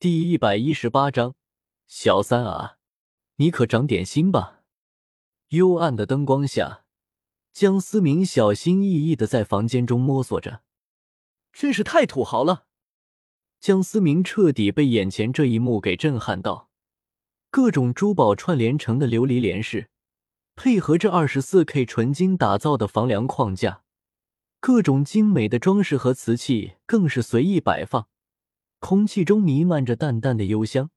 第一百一十八章，小三啊，你可长点心吧！幽暗的灯光下，江思明小心翼翼的在房间中摸索着，真是太土豪了。江思明彻底被眼前这一幕给震撼到，各种珠宝串联成的琉璃帘饰，配合着二十四 K 纯金打造的房梁框架，各种精美的装饰和瓷器更是随意摆放。空气中弥漫着淡淡的幽香，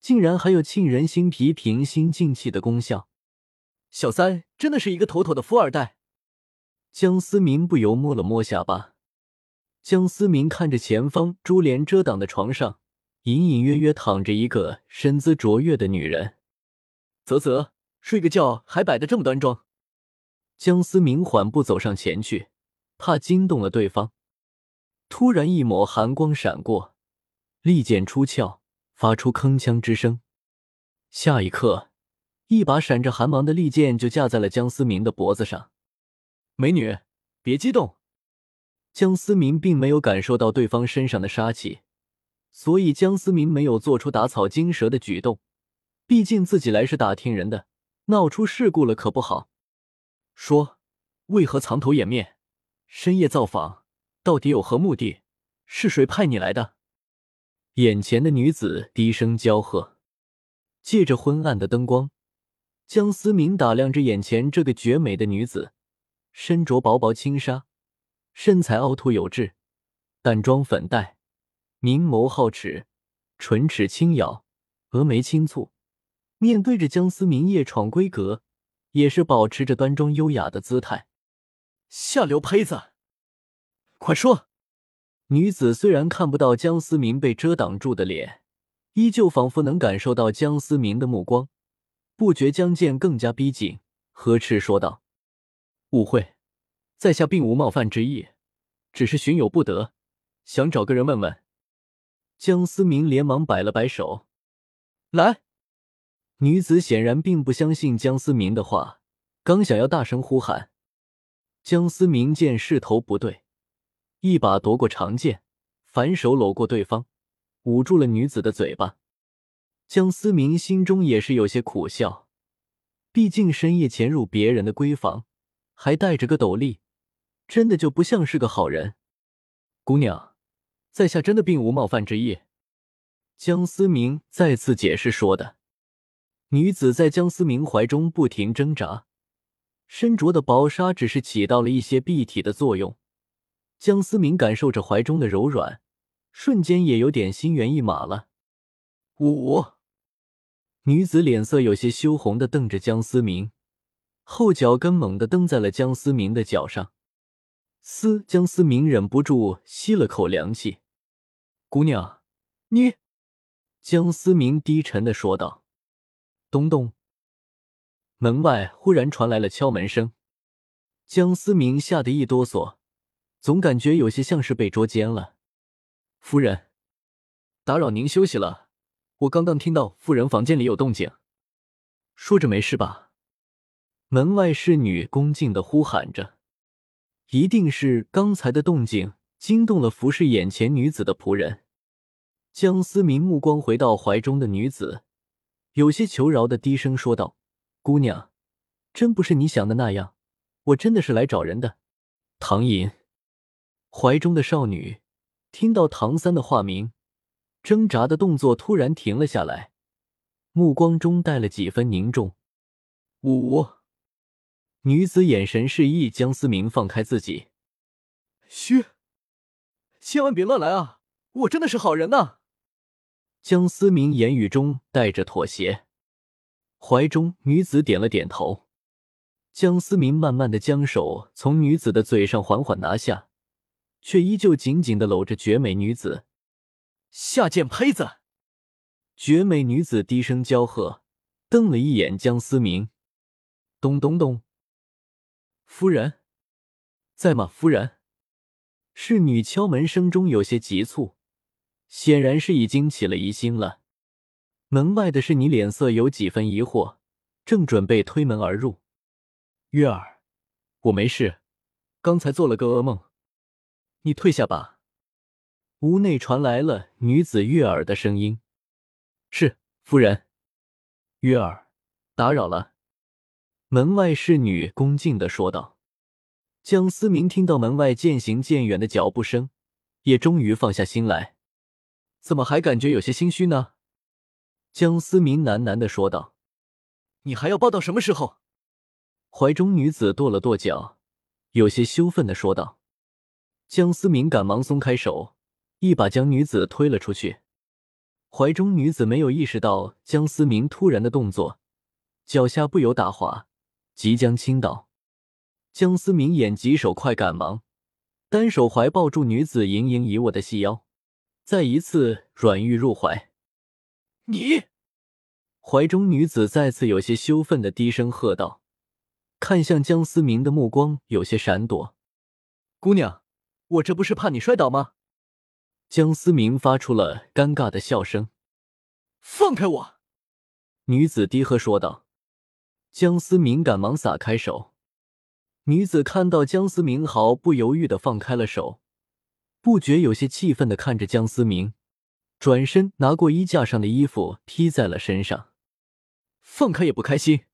竟然还有沁人心脾、平心静气的功效。小三真的是一个妥妥的富二代。江思明不由摸了摸下巴。江思明看着前方珠帘遮挡的床上，隐隐约约躺着一个身姿卓越的女人。啧啧，睡个觉还摆得这么端庄。江思明缓步走上前去，怕惊动了对方。突然，一抹寒光闪过。利剑出鞘，发出铿锵之声。下一刻，一把闪着寒芒的利剑就架在了江思明的脖子上。美女，别激动。江思明并没有感受到对方身上的杀气，所以江思明没有做出打草惊蛇的举动。毕竟自己来是打听人的，闹出事故了可不好。说，为何藏头掩面，深夜造访，到底有何目的？是谁派你来的？眼前的女子低声娇喝，借着昏暗的灯光，江思明打量着眼前这个绝美的女子，身着薄薄轻纱，身材凹凸有致，淡妆粉黛，明眸皓齿，唇齿轻咬，峨眉轻蹙。面对着江思明夜闯闺阁，也是保持着端庄优雅的姿态。下流胚子，快说！女子虽然看不到江思明被遮挡住的脸，依旧仿佛能感受到江思明的目光，不觉将剑更加逼近，呵斥说道：“误会，在下并无冒犯之意，只是寻有不得，想找个人问问。”江思明连忙摆了摆手：“来。”女子显然并不相信江思明的话，刚想要大声呼喊，江思明见势头不对。一把夺过长剑，反手搂过对方，捂住了女子的嘴巴。江思明心中也是有些苦笑，毕竟深夜潜入别人的闺房，还带着个斗笠，真的就不像是个好人。姑娘，在下真的并无冒犯之意。江思明再次解释说的。女子在江思明怀中不停挣扎，身着的薄纱只是起到了一些蔽体的作用。江思明感受着怀中的柔软，瞬间也有点心猿意马了。五女子脸色有些羞红的瞪着江思明，后脚跟猛地蹬在了江思明的脚上。嘶！江思明忍不住吸了口凉气。姑娘，你……江思明低沉的说道。咚咚，门外忽然传来了敲门声。江思明吓得一哆嗦。总感觉有些像是被捉奸了，夫人，打扰您休息了。我刚刚听到夫人房间里有动静，说着没事吧？门外侍女恭敬的呼喊着，一定是刚才的动静惊动了服侍眼前女子的仆人。江思明目光回到怀中的女子，有些求饶的低声说道：“姑娘，真不是你想的那样，我真的是来找人的，唐寅。”怀中的少女听到唐三的化名，挣扎的动作突然停了下来，目光中带了几分凝重。五女子眼神示意江思明放开自己。嘘，千万别乱来啊！我真的是好人呐。江思明言语中带着妥协。怀中女子点了点头。江思明慢慢的将手从女子的嘴上缓缓拿下。却依旧紧紧的搂着绝美女子，下贱胚子！绝美女子低声娇喝，瞪了一眼江思明。咚咚咚，夫人，在吗？夫人，侍女敲门声中有些急促，显然是已经起了疑心了。门外的侍女脸色有几分疑惑，正准备推门而入。月儿，我没事，刚才做了个噩梦。你退下吧。屋内传来了女子悦耳的声音：“是夫人。”悦耳，打扰了。门外侍女恭敬的说道。江思明听到门外渐行渐远的脚步声，也终于放下心来。怎么还感觉有些心虚呢？江思明喃喃的说道：“你还要抱到什么时候？”怀中女子跺了跺脚，有些羞愤的说道。江思明赶忙松开手。一把将女子推了出去，怀中女子没有意识到江思明突然的动作，脚下不由打滑，即将倾倒。江思明眼疾手快，赶忙单手怀抱住女子盈盈一握的细腰，再一次软玉入怀。你！怀中女子再次有些羞愤的低声喝道，看向江思明的目光有些闪躲。姑娘，我这不是怕你摔倒吗？江思明发出了尴尬的笑声。“放开我！”女子低喝说道。江思明赶忙撒开手。女子看到江思明毫不犹豫的放开了手，不觉有些气愤的看着江思明，转身拿过衣架上的衣服披在了身上。放开也不开心，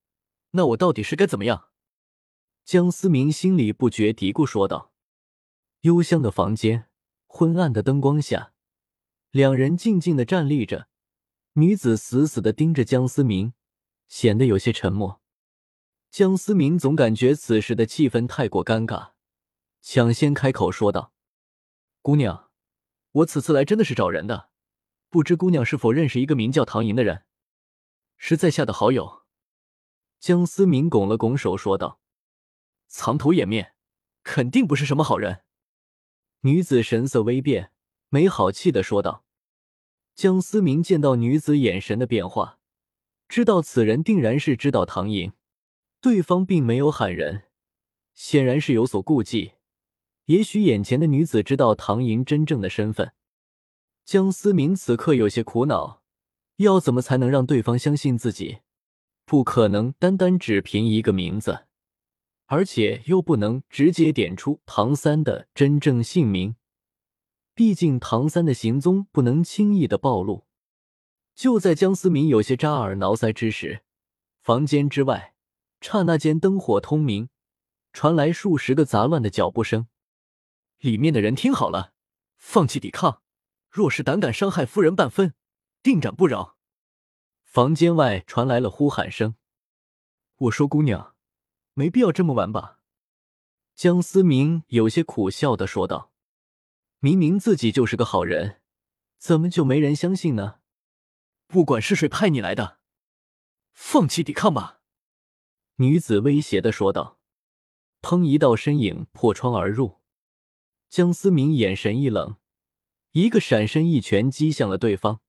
那我到底是该怎么样？江思明心里不觉嘀咕说道。幽香的房间。昏暗的灯光下，两人静静的站立着。女子死死的盯着江思明，显得有些沉默。江思明总感觉此时的气氛太过尴尬，抢先开口说道：“姑娘，我此次来真的是找人的，不知姑娘是否认识一个名叫唐寅的人？是在下的好友。”江思明拱了拱手说道：“藏头掩面，肯定不是什么好人。”女子神色微变，没好气的说道：“江思明见到女子眼神的变化，知道此人定然是知道唐寅。对方并没有喊人，显然是有所顾忌。也许眼前的女子知道唐寅真正的身份。江思明此刻有些苦恼，要怎么才能让对方相信自己？不可能单单只凭一个名字。”而且又不能直接点出唐三的真正姓名，毕竟唐三的行踪不能轻易的暴露。就在江思明有些扎耳挠腮之时，房间之外，刹那间灯火通明，传来数十个杂乱的脚步声。里面的人听好了，放弃抵抗，若是胆敢伤害夫人半分，定斩不饶。房间外传来了呼喊声。我说姑娘。没必要这么玩吧？江思明有些苦笑的说道：“明明自己就是个好人，怎么就没人相信呢？不管是谁派你来的，放弃抵抗吧！”女子威胁的说道。砰！一道身影破窗而入，江思明眼神一冷，一个闪身，一拳击向了对方。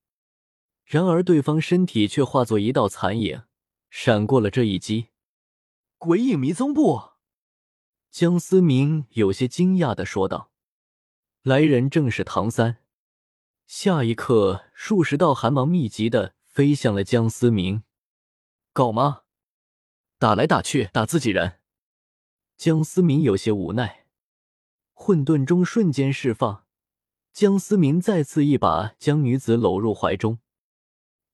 然而对方身体却化作一道残影，闪过了这一击。鬼影迷踪部，江思明有些惊讶的说道：“来人正是唐三。”下一刻，数十道寒芒密集的飞向了江思明。搞吗？打来打去打自己人。江思明有些无奈，混沌中瞬间释放。江思明再次一把将女子搂入怀中。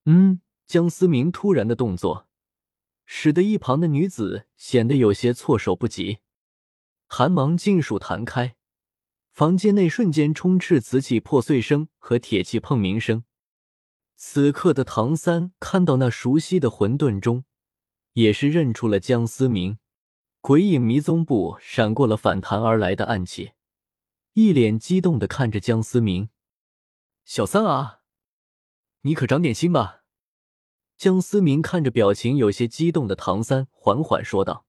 嗯，江思明突然的动作。使得一旁的女子显得有些措手不及，寒芒尽数弹开，房间内瞬间充斥瓷器破碎声和铁器碰鸣声。此刻的唐三看到那熟悉的混沌中，也是认出了江思明。鬼影迷踪步闪过了反弹而来的暗器，一脸激动的看着江思明：“小三啊，你可长点心吧。”江思明看着表情有些激动的唐三，缓缓说道。